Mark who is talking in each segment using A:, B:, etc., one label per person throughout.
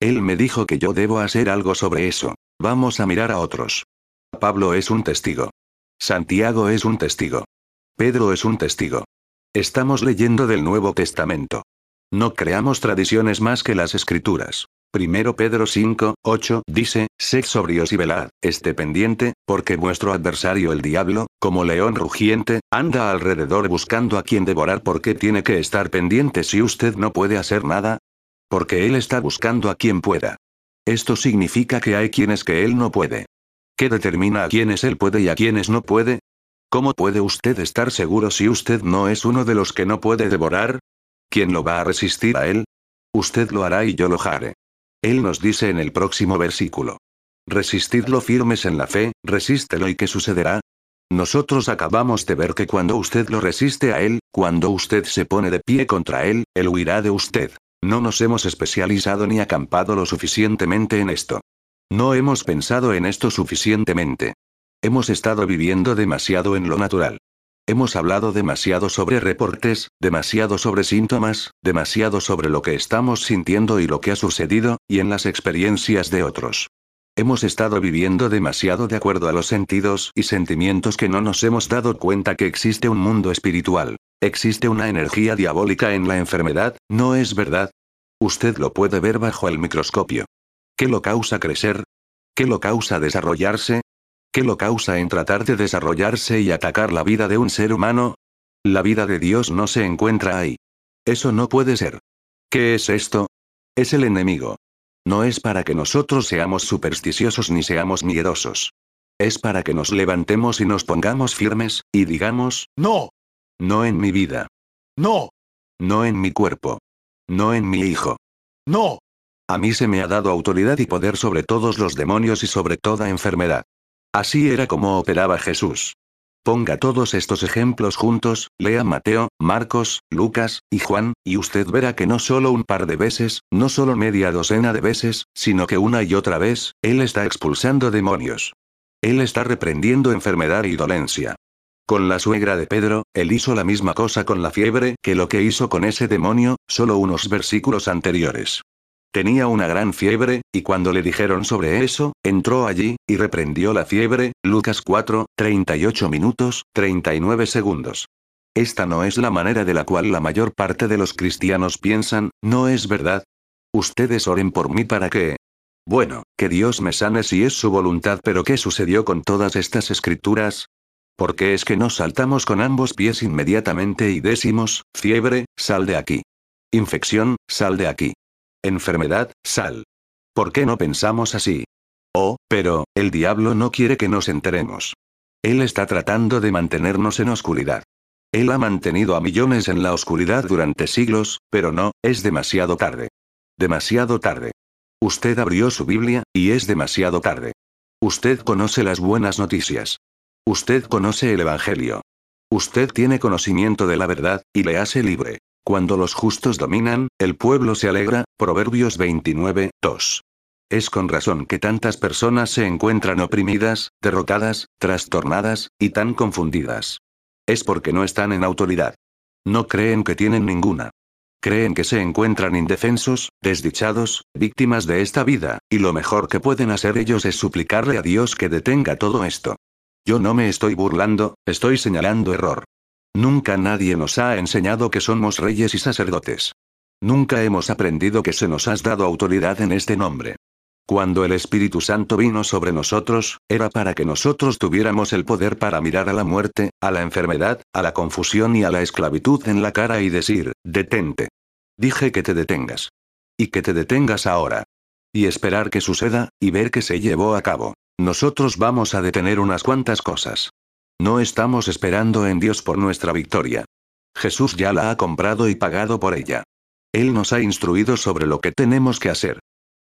A: Él me dijo que yo debo hacer algo sobre eso. Vamos a mirar a otros. Pablo es un testigo. Santiago es un testigo. Pedro es un testigo. Estamos leyendo del Nuevo Testamento. No creamos tradiciones más que las escrituras. Primero Pedro 5, 8 dice, sed sobrios y velad, esté pendiente, porque vuestro adversario el diablo, como león rugiente, anda alrededor buscando a quien devorar porque tiene que estar pendiente si usted no puede hacer nada. Porque él está buscando a quien pueda. Esto significa que hay quienes que él no puede. ¿Qué determina a quienes él puede y a quienes no puede? ¿Cómo puede usted estar seguro si usted no es uno de los que no puede devorar? ¿Quién lo va a resistir a él? Usted lo hará y yo lo haré. Él nos dice en el próximo versículo. Resistidlo firmes en la fe, resístelo y ¿qué sucederá? Nosotros acabamos de ver que cuando usted lo resiste a él, cuando usted se pone de pie contra él, él huirá de usted. No nos hemos especializado ni acampado lo suficientemente en esto. No hemos pensado en esto suficientemente. Hemos estado viviendo demasiado en lo natural. Hemos hablado demasiado sobre reportes, demasiado sobre síntomas, demasiado sobre lo que estamos sintiendo y lo que ha sucedido, y en las experiencias de otros. Hemos estado viviendo demasiado de acuerdo a los sentidos y sentimientos que no nos hemos dado cuenta que existe un mundo espiritual. Existe una energía diabólica en la enfermedad, ¿no es verdad? Usted lo puede ver bajo el microscopio. ¿Qué lo causa crecer? ¿Qué lo causa desarrollarse? ¿Qué lo causa en tratar de desarrollarse y atacar la vida de un ser humano? La vida de Dios no se encuentra ahí. Eso no puede ser. ¿Qué es esto? Es el enemigo. No es para que nosotros seamos supersticiosos ni seamos miedosos. Es para que nos levantemos y nos pongamos firmes, y digamos, no. No en mi vida. No. No en mi cuerpo. No en mi hijo. No. A mí se me ha dado autoridad y poder sobre todos los demonios y sobre toda enfermedad. Así era como operaba Jesús. Ponga todos estos ejemplos juntos, lea Mateo, Marcos, Lucas, y Juan, y usted verá que no solo un par de veces, no solo media docena de veces, sino que una y otra vez, Él está expulsando demonios. Él está reprendiendo enfermedad y dolencia. Con la suegra de Pedro, él hizo la misma cosa con la fiebre que lo que hizo con ese demonio, solo unos versículos anteriores. Tenía una gran fiebre, y cuando le dijeron sobre eso, entró allí, y reprendió la fiebre, Lucas 4, 38 minutos, 39 segundos. Esta no es la manera de la cual la mayor parte de los cristianos piensan, ¿no es verdad? Ustedes oren por mí para que... Bueno, que Dios me sane si es su voluntad, pero ¿qué sucedió con todas estas escrituras? ¿Por qué es que nos saltamos con ambos pies inmediatamente y decimos, fiebre, sal de aquí? Infección, sal de aquí. Enfermedad, sal. ¿Por qué no pensamos así? Oh, pero, el diablo no quiere que nos enteremos. Él está tratando de mantenernos en oscuridad. Él ha mantenido a millones en la oscuridad durante siglos, pero no, es demasiado tarde. Demasiado tarde. Usted abrió su Biblia, y es demasiado tarde. Usted conoce las buenas noticias. Usted conoce el Evangelio. Usted tiene conocimiento de la verdad, y le hace libre. Cuando los justos dominan, el pueblo se alegra, Proverbios 29, 2. Es con razón que tantas personas se encuentran oprimidas, derrotadas, trastornadas, y tan confundidas. Es porque no están en autoridad. No creen que tienen ninguna. Creen que se encuentran indefensos, desdichados, víctimas de esta vida, y lo mejor que pueden hacer ellos es suplicarle a Dios que detenga todo esto. Yo no me estoy burlando, estoy señalando error. Nunca nadie nos ha enseñado que somos reyes y sacerdotes. Nunca hemos aprendido que se nos has dado autoridad en este nombre. Cuando el Espíritu Santo vino sobre nosotros, era para que nosotros tuviéramos el poder para mirar a la muerte, a la enfermedad, a la confusión y a la esclavitud en la cara y decir, detente. Dije que te detengas. Y que te detengas ahora. Y esperar que suceda, y ver que se llevó a cabo. Nosotros vamos a detener unas cuantas cosas. No estamos esperando en Dios por nuestra victoria. Jesús ya la ha comprado y pagado por ella. Él nos ha instruido sobre lo que tenemos que hacer.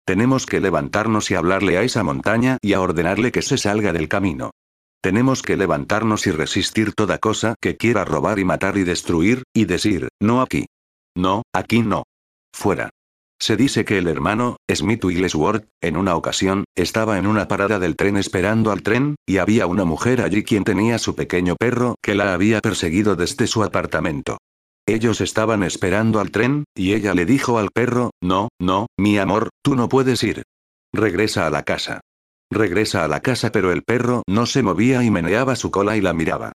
A: Tenemos que levantarnos y hablarle a esa montaña y a ordenarle que se salga del camino. Tenemos que levantarnos y resistir toda cosa que quiera robar y matar y destruir, y decir, no aquí. No, aquí no. Fuera. Se dice que el hermano, Smith Wigglesworth, en una ocasión, estaba en una parada del tren esperando al tren, y había una mujer allí quien tenía su pequeño perro que la había perseguido desde su apartamento. Ellos estaban esperando al tren, y ella le dijo al perro, no, no, mi amor, tú no puedes ir. Regresa a la casa. Regresa a la casa pero el perro no se movía y meneaba su cola y la miraba.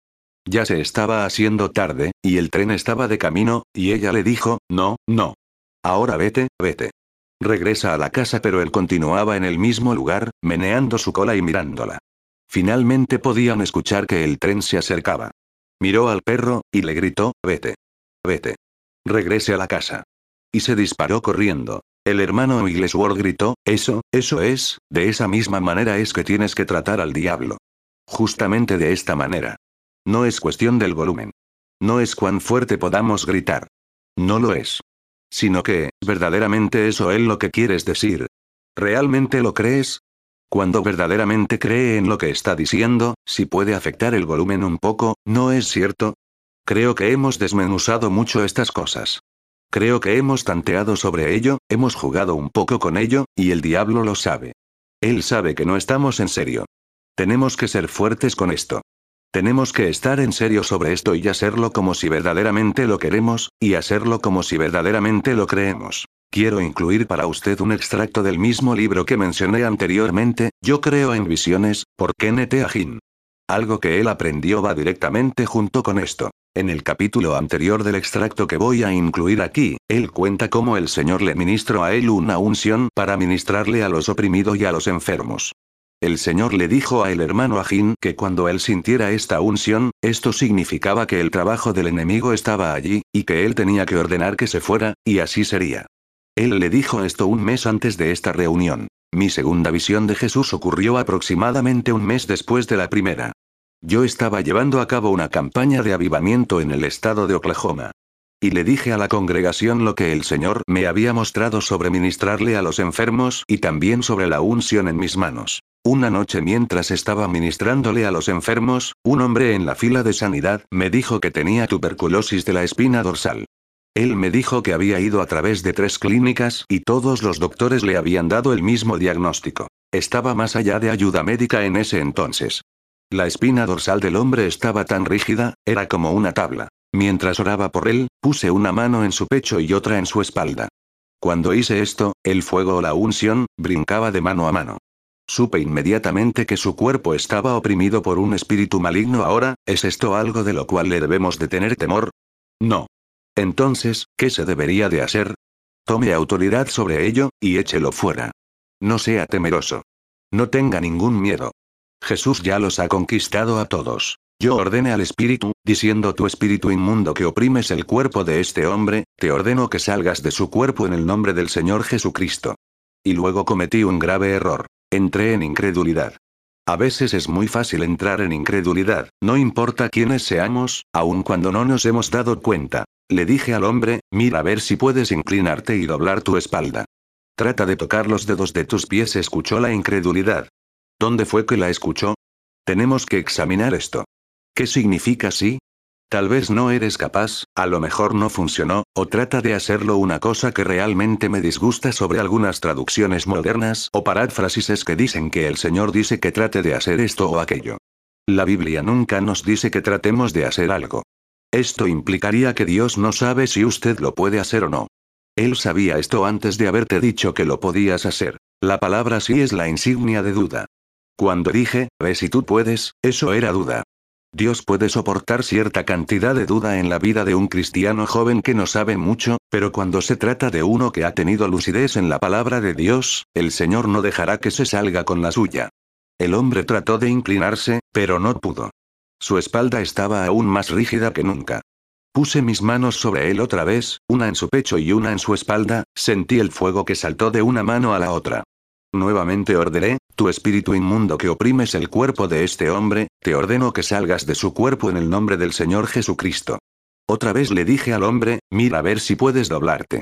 A: Ya se estaba haciendo tarde, y el tren estaba de camino, y ella le dijo, no, no. Ahora vete, vete. Regresa a la casa pero él continuaba en el mismo lugar, meneando su cola y mirándola. Finalmente podían escuchar que el tren se acercaba. Miró al perro, y le gritó, vete. Vete. Regrese a la casa. Y se disparó corriendo. El hermano Wigglesworth gritó, eso, eso es, de esa misma manera es que tienes que tratar al diablo. Justamente de esta manera. No es cuestión del volumen. No es cuán fuerte podamos gritar. No lo es. Sino que, verdaderamente eso es lo que quieres decir. ¿Realmente lo crees? Cuando verdaderamente cree en lo que está diciendo, si puede afectar el volumen un poco, ¿no es cierto? Creo que hemos desmenuzado mucho estas cosas. Creo que hemos tanteado sobre ello, hemos jugado un poco con ello, y el diablo lo sabe. Él sabe que no estamos en serio. Tenemos que ser fuertes con esto. Tenemos que estar en serio sobre esto y hacerlo como si verdaderamente lo queremos, y hacerlo como si verdaderamente lo creemos. Quiero incluir para usted un extracto del mismo libro que mencioné anteriormente, Yo creo en visiones, por Kenneth Agin. Algo que él aprendió va directamente junto con esto. En el capítulo anterior del extracto que voy a incluir aquí, él cuenta cómo el Señor le ministró a él una unción para ministrarle a los oprimidos y a los enfermos. El Señor le dijo a el hermano Agin que cuando él sintiera esta unción, esto significaba que el trabajo del enemigo estaba allí, y que él tenía que ordenar que se fuera, y así sería. Él le dijo esto un mes antes de esta reunión. Mi segunda visión de Jesús ocurrió aproximadamente un mes después de la primera. Yo estaba llevando a cabo una campaña de avivamiento en el estado de Oklahoma. Y le dije a la congregación lo que el Señor me había mostrado sobre ministrarle a los enfermos y también sobre la unción en mis manos. Una noche mientras estaba ministrándole a los enfermos, un hombre en la fila de sanidad me dijo que tenía tuberculosis de la espina dorsal. Él me dijo que había ido a través de tres clínicas y todos los doctores le habían dado el mismo diagnóstico. Estaba más allá de ayuda médica en ese entonces. La espina dorsal del hombre estaba tan rígida, era como una tabla. Mientras oraba por él, puse una mano en su pecho y otra en su espalda. Cuando hice esto, el fuego o la unción, brincaba de mano a mano. Supe inmediatamente que su cuerpo estaba oprimido por un espíritu maligno ahora, ¿es esto algo de lo cual le debemos de tener temor? No. Entonces, ¿qué se debería de hacer? Tome autoridad sobre ello, y échelo fuera. No sea temeroso. No tenga ningún miedo. Jesús ya los ha conquistado a todos. Yo ordene al espíritu, diciendo tu espíritu inmundo que oprimes el cuerpo de este hombre, te ordeno que salgas de su cuerpo en el nombre del Señor Jesucristo. Y luego cometí un grave error. Entré en incredulidad. A veces es muy fácil entrar en incredulidad, no importa quiénes seamos, aun cuando no nos hemos dado cuenta. Le dije al hombre, mira a ver si puedes inclinarte y doblar tu espalda. Trata de tocar los dedos de tus pies, escuchó la incredulidad. ¿Dónde fue que la escuchó? Tenemos que examinar esto. ¿Qué significa sí? Tal vez no eres capaz, a lo mejor no funcionó, o trata de hacerlo una cosa que realmente me disgusta sobre algunas traducciones modernas o paráfrasis que dicen que el Señor dice que trate de hacer esto o aquello. La Biblia nunca nos dice que tratemos de hacer algo. Esto implicaría que Dios no sabe si usted lo puede hacer o no. Él sabía esto antes de haberte dicho que lo podías hacer. La palabra sí es la insignia de duda. Cuando dije, ve si tú puedes, eso era duda. Dios puede soportar cierta cantidad de duda en la vida de un cristiano joven que no sabe mucho, pero cuando se trata de uno que ha tenido lucidez en la palabra de Dios, el Señor no dejará que se salga con la suya. El hombre trató de inclinarse, pero no pudo. Su espalda estaba aún más rígida que nunca. Puse mis manos sobre él otra vez, una en su pecho y una en su espalda, sentí el fuego que saltó de una mano a la otra. Nuevamente ordené, tu espíritu inmundo que oprimes el cuerpo de este hombre, te ordeno que salgas de su cuerpo en el nombre del Señor Jesucristo. Otra vez le dije al hombre, mira a ver si puedes doblarte.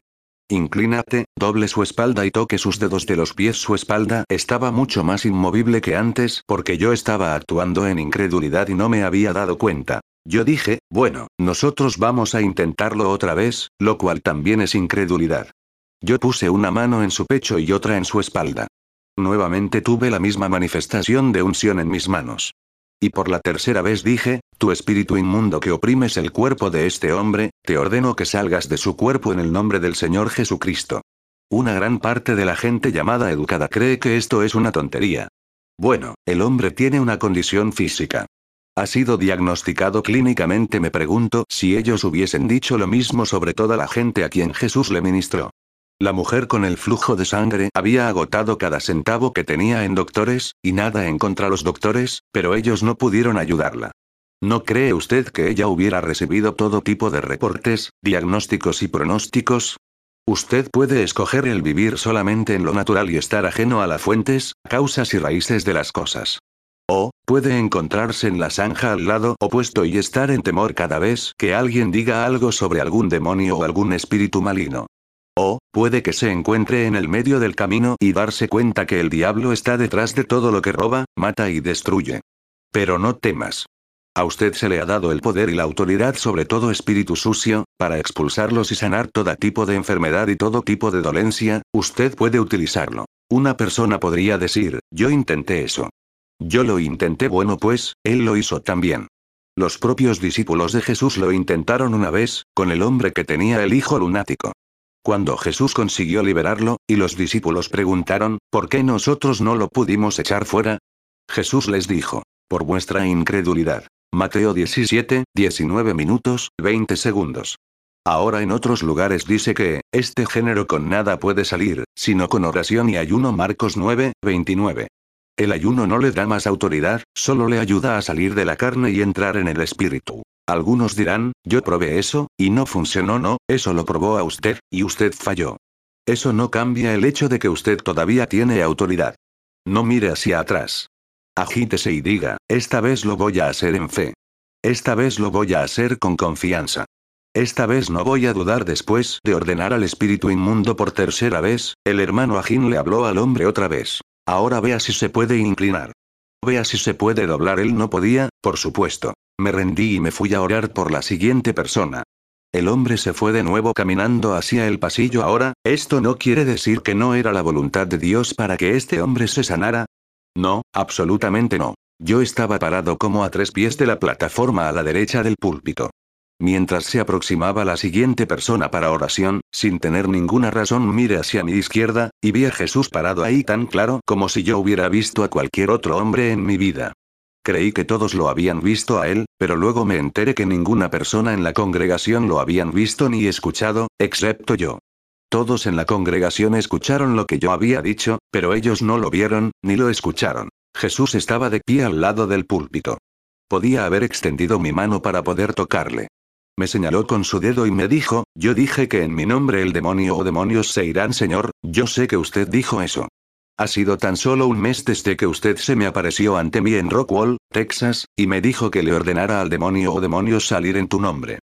A: Inclínate, doble su espalda y toque sus dedos de los pies. Su espalda estaba mucho más inmovible que antes porque yo estaba actuando en incredulidad y no me había dado cuenta. Yo dije, bueno, nosotros vamos a intentarlo otra vez, lo cual también es incredulidad. Yo puse una mano en su pecho y otra en su espalda. Nuevamente tuve la misma manifestación de unción en mis manos. Y por la tercera vez dije, tu espíritu inmundo que oprimes el cuerpo de este hombre, te ordeno que salgas de su cuerpo en el nombre del Señor Jesucristo. Una gran parte de la gente llamada educada cree que esto es una tontería. Bueno, el hombre tiene una condición física. Ha sido diagnosticado clínicamente, me pregunto si ellos hubiesen dicho lo mismo sobre toda la gente a quien Jesús le ministró. La mujer con el flujo de sangre había agotado cada centavo que tenía en doctores, y nada en contra los doctores, pero ellos no pudieron ayudarla. ¿No cree usted que ella hubiera recibido todo tipo de reportes, diagnósticos y pronósticos? Usted puede escoger el vivir solamente en lo natural y estar ajeno a las fuentes, causas y raíces de las cosas. O, puede encontrarse en la zanja al lado opuesto y estar en temor cada vez que alguien diga algo sobre algún demonio o algún espíritu maligno. O, puede que se encuentre en el medio del camino y darse cuenta que el diablo está detrás de todo lo que roba, mata y destruye. Pero no temas. A usted se le ha dado el poder y la autoridad sobre todo espíritu sucio, para expulsarlos y sanar todo tipo de enfermedad y todo tipo de dolencia, usted puede utilizarlo. Una persona podría decir, yo intenté eso. Yo lo intenté bueno pues, él lo hizo también. Los propios discípulos de Jesús lo intentaron una vez, con el hombre que tenía el hijo lunático. Cuando Jesús consiguió liberarlo, y los discípulos preguntaron, ¿por qué nosotros no lo pudimos echar fuera? Jesús les dijo, por vuestra incredulidad. Mateo 17, 19 minutos, 20 segundos. Ahora en otros lugares dice que, este género con nada puede salir, sino con oración y ayuno Marcos 9, 29. El ayuno no le da más autoridad, solo le ayuda a salir de la carne y entrar en el espíritu. Algunos dirán, yo probé eso, y no funcionó, no, eso lo probó a usted, y usted falló. Eso no cambia el hecho de que usted todavía tiene autoridad. No mire hacia atrás. Agítese y diga, esta vez lo voy a hacer en fe. Esta vez lo voy a hacer con confianza. Esta vez no voy a dudar después de ordenar al espíritu inmundo por tercera vez, el hermano Agín le habló al hombre otra vez. Ahora vea si se puede inclinar. Vea si se puede doblar. Él no podía, por supuesto. Me rendí y me fui a orar por la siguiente persona. El hombre se fue de nuevo caminando hacia el pasillo ahora, esto no quiere decir que no era la voluntad de Dios para que este hombre se sanara, no, absolutamente no. Yo estaba parado como a tres pies de la plataforma a la derecha del púlpito. Mientras se aproximaba la siguiente persona para oración, sin tener ninguna razón miré hacia mi izquierda, y vi a Jesús parado ahí tan claro como si yo hubiera visto a cualquier otro hombre en mi vida. Creí que todos lo habían visto a él, pero luego me enteré que ninguna persona en la congregación lo habían visto ni escuchado, excepto yo. Todos en la congregación escucharon lo que yo había dicho, pero ellos no lo vieron, ni lo escucharon. Jesús estaba de pie al lado del púlpito. Podía haber extendido mi mano para poder tocarle. Me señaló con su dedo y me dijo, yo dije que en mi nombre el demonio o demonios se irán Señor, yo sé que usted dijo eso. Ha sido tan solo un mes desde que usted se me apareció ante mí en Rockwall, Texas, y me dijo que le ordenara al demonio o demonios salir en tu nombre.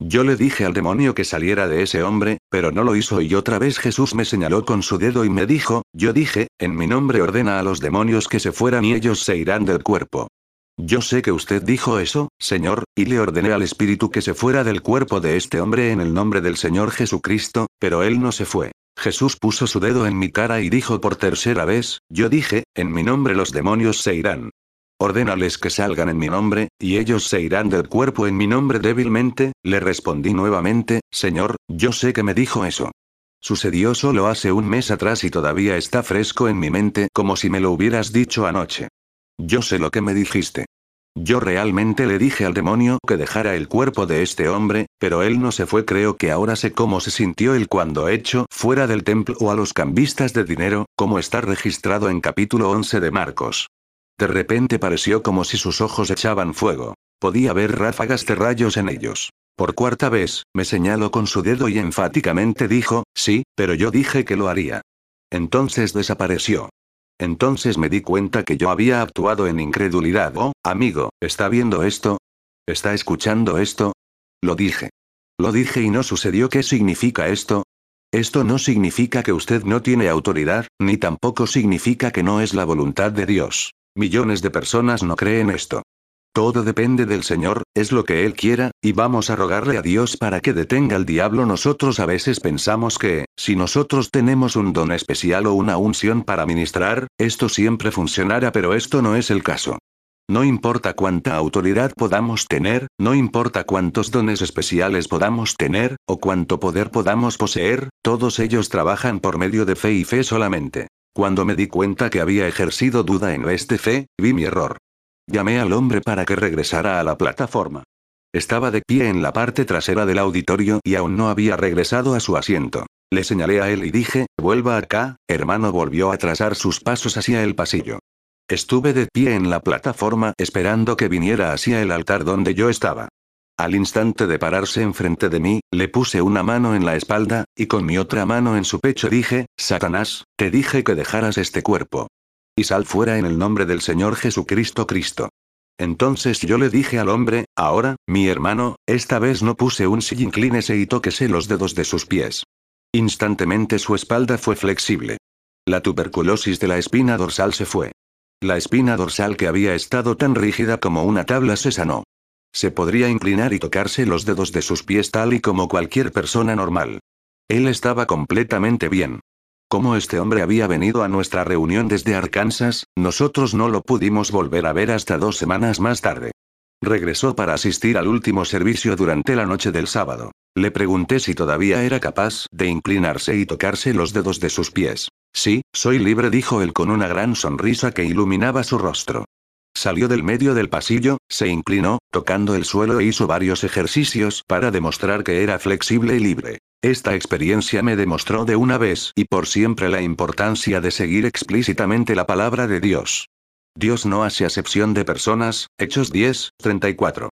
A: Yo le dije al demonio que saliera de ese hombre, pero no lo hizo y otra vez Jesús me señaló con su dedo y me dijo, yo dije, en mi nombre ordena a los demonios que se fueran y ellos se irán del cuerpo. Yo sé que usted dijo eso, Señor, y le ordené al espíritu que se fuera del cuerpo de este hombre en el nombre del Señor Jesucristo, pero él no se fue. Jesús puso su dedo en mi cara y dijo por tercera vez, yo dije, en mi nombre los demonios se irán. Ordénales que salgan en mi nombre, y ellos se irán del cuerpo en mi nombre débilmente, le respondí nuevamente, Señor, yo sé que me dijo eso. Sucedió solo hace un mes atrás y todavía está fresco en mi mente como si me lo hubieras dicho anoche. Yo sé lo que me dijiste. Yo realmente le dije al demonio que dejara el cuerpo de este hombre, pero él no se fue. Creo que ahora sé cómo se sintió él cuando hecho fuera del templo o a los cambistas de dinero, como está registrado en capítulo 11 de Marcos. De repente pareció como si sus ojos echaban fuego. Podía ver ráfagas de rayos en ellos. Por cuarta vez, me señaló con su dedo y enfáticamente dijo, sí, pero yo dije que lo haría. Entonces desapareció. Entonces me di cuenta que yo había actuado en incredulidad. Oh, amigo, ¿está viendo esto? ¿Está escuchando esto? Lo dije. Lo dije y no sucedió. ¿Qué significa esto? Esto no significa que usted no tiene autoridad, ni tampoco significa que no es la voluntad de Dios. Millones de personas no creen esto. Todo depende del Señor, es lo que Él quiera, y vamos a rogarle a Dios para que detenga al diablo. Nosotros a veces pensamos que, si nosotros tenemos un don especial o una unción para ministrar, esto siempre funcionará, pero esto no es el caso. No importa cuánta autoridad podamos tener, no importa cuántos dones especiales podamos tener, o cuánto poder podamos poseer, todos ellos trabajan por medio de fe y fe solamente. Cuando me di cuenta que había ejercido duda en de fe, vi mi error. Llamé al hombre para que regresara a la plataforma. Estaba de pie en la parte trasera del auditorio y aún no había regresado a su asiento. Le señalé a él y dije, vuelva acá, hermano volvió a trazar sus pasos hacia el pasillo. Estuve de pie en la plataforma esperando que viniera hacia el altar donde yo estaba. Al instante de pararse enfrente de mí, le puse una mano en la espalda, y con mi otra mano en su pecho dije, Satanás, te dije que dejaras este cuerpo. Y sal fuera en el nombre del Señor Jesucristo Cristo. Entonces yo le dije al hombre, ahora, mi hermano, esta vez no puse un sí inclínese y tóquese los dedos de sus pies. Instantemente su espalda fue flexible. La tuberculosis de la espina dorsal se fue. La espina dorsal que había estado tan rígida como una tabla se sanó. Se podría inclinar y tocarse los dedos de sus pies tal y como cualquier persona normal. Él estaba completamente bien. Como este hombre había venido a nuestra reunión desde Arkansas, nosotros no lo pudimos volver a ver hasta dos semanas más tarde. Regresó para asistir al último servicio durante la noche del sábado. Le pregunté si todavía era capaz de inclinarse y tocarse los dedos de sus pies. Sí, soy libre, dijo él con una gran sonrisa que iluminaba su rostro. Salió del medio del pasillo, se inclinó, tocando el suelo e hizo varios ejercicios para demostrar que era flexible y libre. Esta experiencia me demostró de una vez y por siempre la importancia de seguir explícitamente la palabra de Dios. Dios no hace acepción de personas, Hechos 10, 34.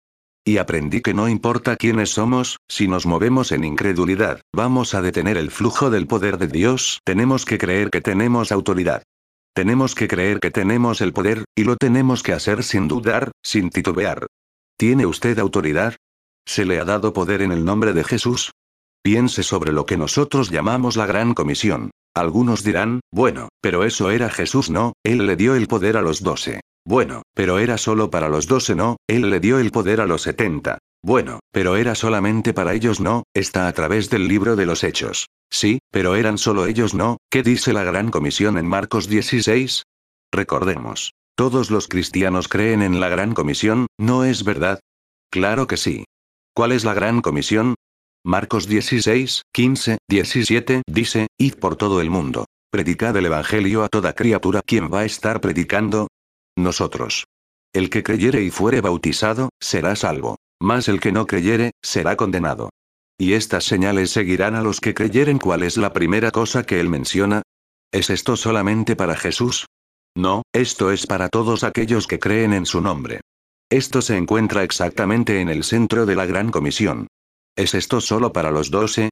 A: Y aprendí que no importa quiénes somos, si nos movemos en incredulidad, vamos a detener el flujo del poder de Dios, tenemos que creer que tenemos autoridad. Tenemos que creer que tenemos el poder, y lo tenemos que hacer sin dudar, sin titubear. ¿Tiene usted autoridad? ¿Se le ha dado poder en el nombre de Jesús? Piense sobre lo que nosotros llamamos la Gran Comisión. Algunos dirán, bueno, pero eso era Jesús no, Él le dio el poder a los doce. Bueno, pero era solo para los doce no, Él le dio el poder a los setenta. Bueno, pero era solamente para ellos no, está a través del libro de los hechos. Sí, pero eran solo ellos no, ¿qué dice la Gran Comisión en Marcos 16? Recordemos. Todos los cristianos creen en la Gran Comisión, ¿no es verdad? Claro que sí. ¿Cuál es la Gran Comisión? Marcos 16, 15, 17 dice, Id por todo el mundo. Predicad el Evangelio a toda criatura. ¿Quién va a estar predicando? Nosotros. El que creyere y fuere bautizado, será salvo. Mas el que no creyere, será condenado. Y estas señales seguirán a los que creyeren. ¿Cuál es la primera cosa que él menciona? ¿Es esto solamente para Jesús? No, esto es para todos aquellos que creen en su nombre. Esto se encuentra exactamente en el centro de la Gran Comisión. ¿Es esto solo para los doce?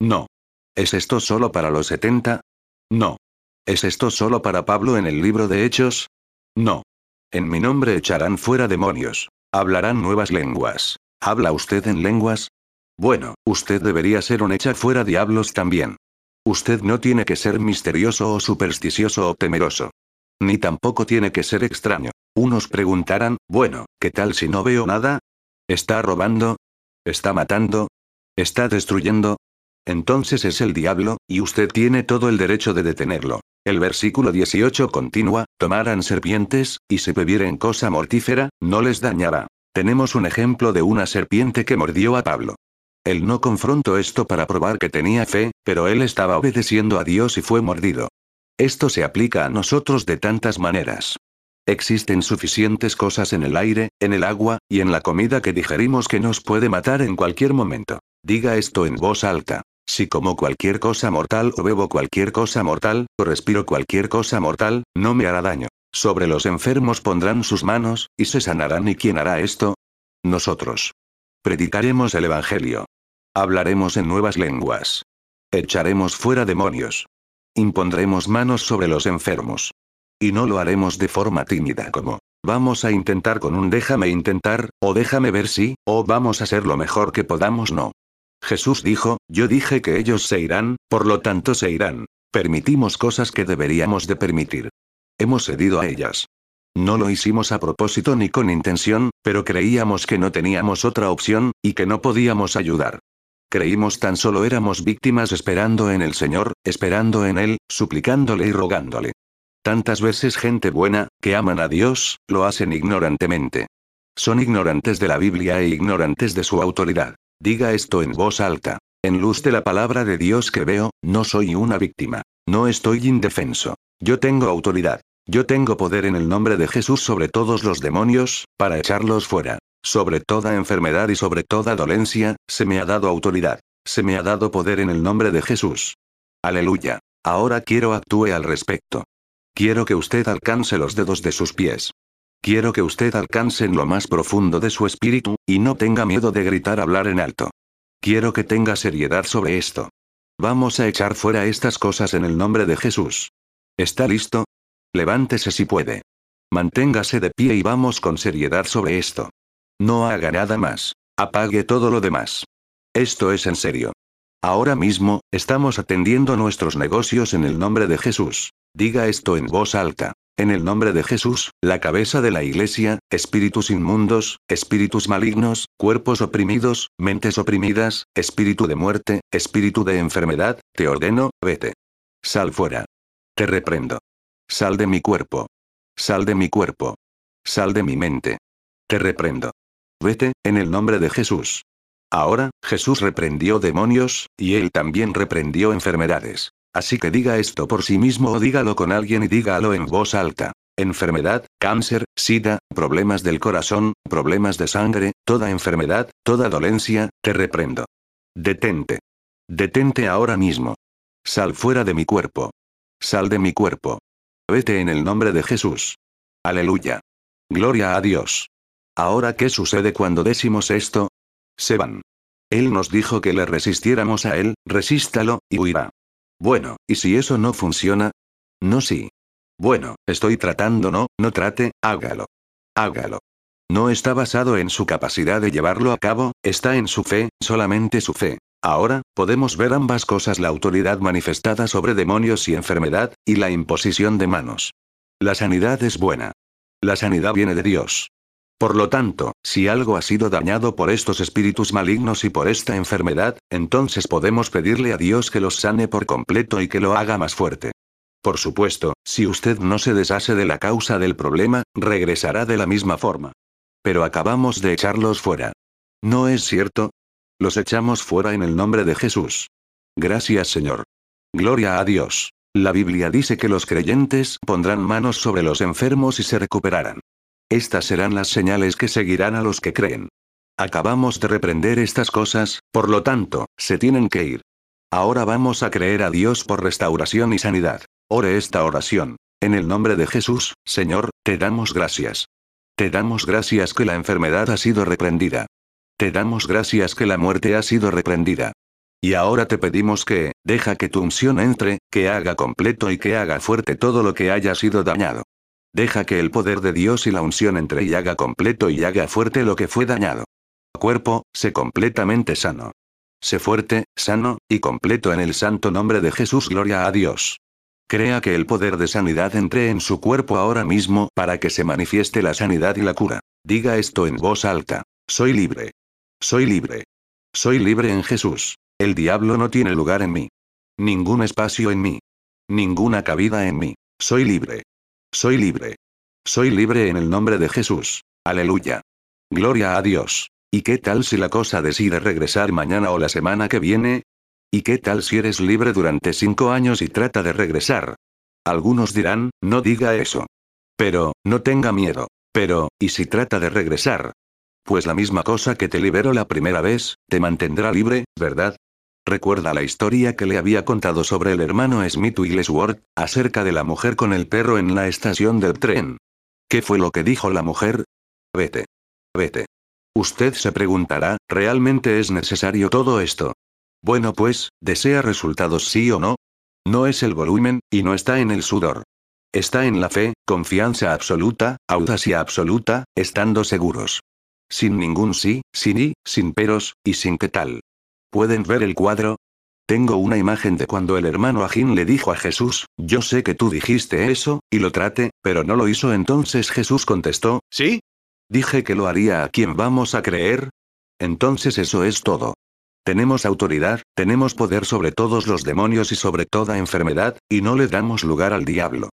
A: No. ¿Es esto solo para los setenta? No. ¿Es esto solo para Pablo en el libro de Hechos? No. En mi nombre echarán fuera demonios. Hablarán nuevas lenguas. ¿Habla usted en lenguas? Bueno, usted debería ser un echar fuera diablos también. Usted no tiene que ser misterioso o supersticioso o temeroso. Ni tampoco tiene que ser extraño. Unos preguntarán, bueno, ¿qué tal si no veo nada? ¿Está robando? ¿Está matando? ¿Está destruyendo? Entonces es el diablo, y usted tiene todo el derecho de detenerlo. El versículo 18 continúa, tomarán serpientes, y si bebieren cosa mortífera, no les dañará. Tenemos un ejemplo de una serpiente que mordió a Pablo. Él no confrontó esto para probar que tenía fe, pero él estaba obedeciendo a Dios y fue mordido. Esto se aplica a nosotros de tantas maneras. Existen suficientes cosas en el aire, en el agua, y en la comida que digerimos que nos puede matar en cualquier momento. Diga esto en voz alta. Si como cualquier cosa mortal o bebo cualquier cosa mortal, o respiro cualquier cosa mortal, no me hará daño. Sobre los enfermos pondrán sus manos, y se sanarán. ¿Y quién hará esto? Nosotros. Predicaremos el Evangelio. Hablaremos en nuevas lenguas. Echaremos fuera demonios. Impondremos manos sobre los enfermos. Y no lo haremos de forma tímida como, vamos a intentar con un déjame intentar, o déjame ver si, o vamos a hacer lo mejor que podamos no. Jesús dijo, yo dije que ellos se irán, por lo tanto se irán. Permitimos cosas que deberíamos de permitir. Hemos cedido a ellas. No lo hicimos a propósito ni con intención, pero creíamos que no teníamos otra opción, y que no podíamos ayudar. Creímos tan solo éramos víctimas esperando en el Señor, esperando en Él, suplicándole y rogándole. Tantas veces gente buena, que aman a Dios, lo hacen ignorantemente. Son ignorantes de la Biblia e ignorantes de su autoridad. Diga esto en voz alta. En luz de la palabra de Dios que veo, no soy una víctima. No estoy indefenso. Yo tengo autoridad. Yo tengo poder en el nombre de Jesús sobre todos los demonios, para echarlos fuera. Sobre toda enfermedad y sobre toda dolencia, se me ha dado autoridad. Se me ha dado poder en el nombre de Jesús. Aleluya. Ahora quiero actúe al respecto. Quiero que usted alcance los dedos de sus pies. Quiero que usted alcance en lo más profundo de su espíritu, y no tenga miedo de gritar hablar en alto. Quiero que tenga seriedad sobre esto. Vamos a echar fuera estas cosas en el nombre de Jesús. ¿Está listo? Levántese si puede. Manténgase de pie y vamos con seriedad sobre esto. No haga nada más. Apague todo lo demás. Esto es en serio. Ahora mismo, estamos atendiendo nuestros negocios en el nombre de Jesús. Diga esto en voz alta. En el nombre de Jesús, la cabeza de la iglesia, espíritus inmundos, espíritus malignos, cuerpos oprimidos, mentes oprimidas, espíritu de muerte, espíritu de enfermedad, te ordeno, vete. Sal fuera. Te reprendo. Sal de mi cuerpo. Sal de mi cuerpo. Sal de mi mente. Te reprendo. Vete, en el nombre de Jesús. Ahora, Jesús reprendió demonios, y él también reprendió enfermedades. Así que diga esto por sí mismo o dígalo con alguien y dígalo en voz alta. Enfermedad, cáncer, sida, problemas del corazón, problemas de sangre, toda enfermedad, toda dolencia, te reprendo. Detente. Detente ahora mismo. Sal fuera de mi cuerpo. Sal de mi cuerpo. Vete en el nombre de Jesús. Aleluya. Gloria a Dios. Ahora, ¿qué sucede cuando decimos esto? Se van. Él nos dijo que le resistiéramos a él, resístalo, y huirá. Bueno, ¿y si eso no funciona? No sí. Bueno, estoy tratando no, no trate, hágalo. Hágalo. No está basado en su capacidad de llevarlo a cabo, está en su fe, solamente su fe. Ahora, podemos ver ambas cosas, la autoridad manifestada sobre demonios y enfermedad, y la imposición de manos. La sanidad es buena. La sanidad viene de Dios. Por lo tanto, si algo ha sido dañado por estos espíritus malignos y por esta enfermedad, entonces podemos pedirle a Dios que los sane por completo y que lo haga más fuerte. Por supuesto, si usted no se deshace de la causa del problema, regresará de la misma forma. Pero acabamos de echarlos fuera. ¿No es cierto? Los echamos fuera en el nombre de Jesús. Gracias Señor. Gloria a Dios. La Biblia dice que los creyentes pondrán manos sobre los enfermos y se recuperarán. Estas serán las señales que seguirán a los que creen. Acabamos de reprender estas cosas, por lo tanto, se tienen que ir. Ahora vamos a creer a Dios por restauración y sanidad. Ore esta oración. En el nombre de Jesús, Señor, te damos gracias. Te damos gracias que la enfermedad ha sido reprendida. Te damos gracias que la muerte ha sido reprendida. Y ahora te pedimos que, deja que tu unción entre, que haga completo y que haga fuerte todo lo que haya sido dañado. Deja que el poder de Dios y la unción entre y haga completo y haga fuerte lo que fue dañado. Cuerpo, sé completamente sano. Sé fuerte, sano, y completo en el santo nombre de Jesús. Gloria a Dios. Crea que el poder de sanidad entre en su cuerpo ahora mismo para que se manifieste la sanidad y la cura. Diga esto en voz alta. Soy libre. Soy libre. Soy libre en Jesús. El diablo no tiene lugar en mí. Ningún espacio en mí. Ninguna cabida en mí. Soy libre. Soy libre. Soy libre en el nombre de Jesús. Aleluya. Gloria a Dios. ¿Y qué tal si la cosa decide regresar mañana o la semana que viene? ¿Y qué tal si eres libre durante cinco años y trata de regresar? Algunos dirán, no diga eso. Pero, no tenga miedo. Pero, ¿y si trata de regresar? Pues la misma cosa que te liberó la primera vez, te mantendrá libre, ¿verdad? Recuerda la historia que le había contado sobre el hermano Smith Wigglesworth, acerca de la mujer con el perro en la estación del tren. ¿Qué fue lo que dijo la mujer? Vete. Vete. Usted se preguntará, ¿realmente es necesario todo esto? Bueno pues, ¿desea resultados sí o no? No es el volumen, y no está en el sudor. Está en la fe, confianza absoluta, audacia absoluta, estando seguros. Sin ningún sí, sin y, sin peros, y sin qué tal. ¿Pueden ver el cuadro? Tengo una imagen de cuando el hermano Agín le dijo a Jesús, yo sé que tú dijiste eso, y lo trate, pero no lo hizo entonces Jesús contestó, ¿sí? Dije que lo haría a quien vamos a creer. Entonces eso es todo. Tenemos autoridad, tenemos poder sobre todos los demonios y sobre toda enfermedad, y no le damos lugar al diablo.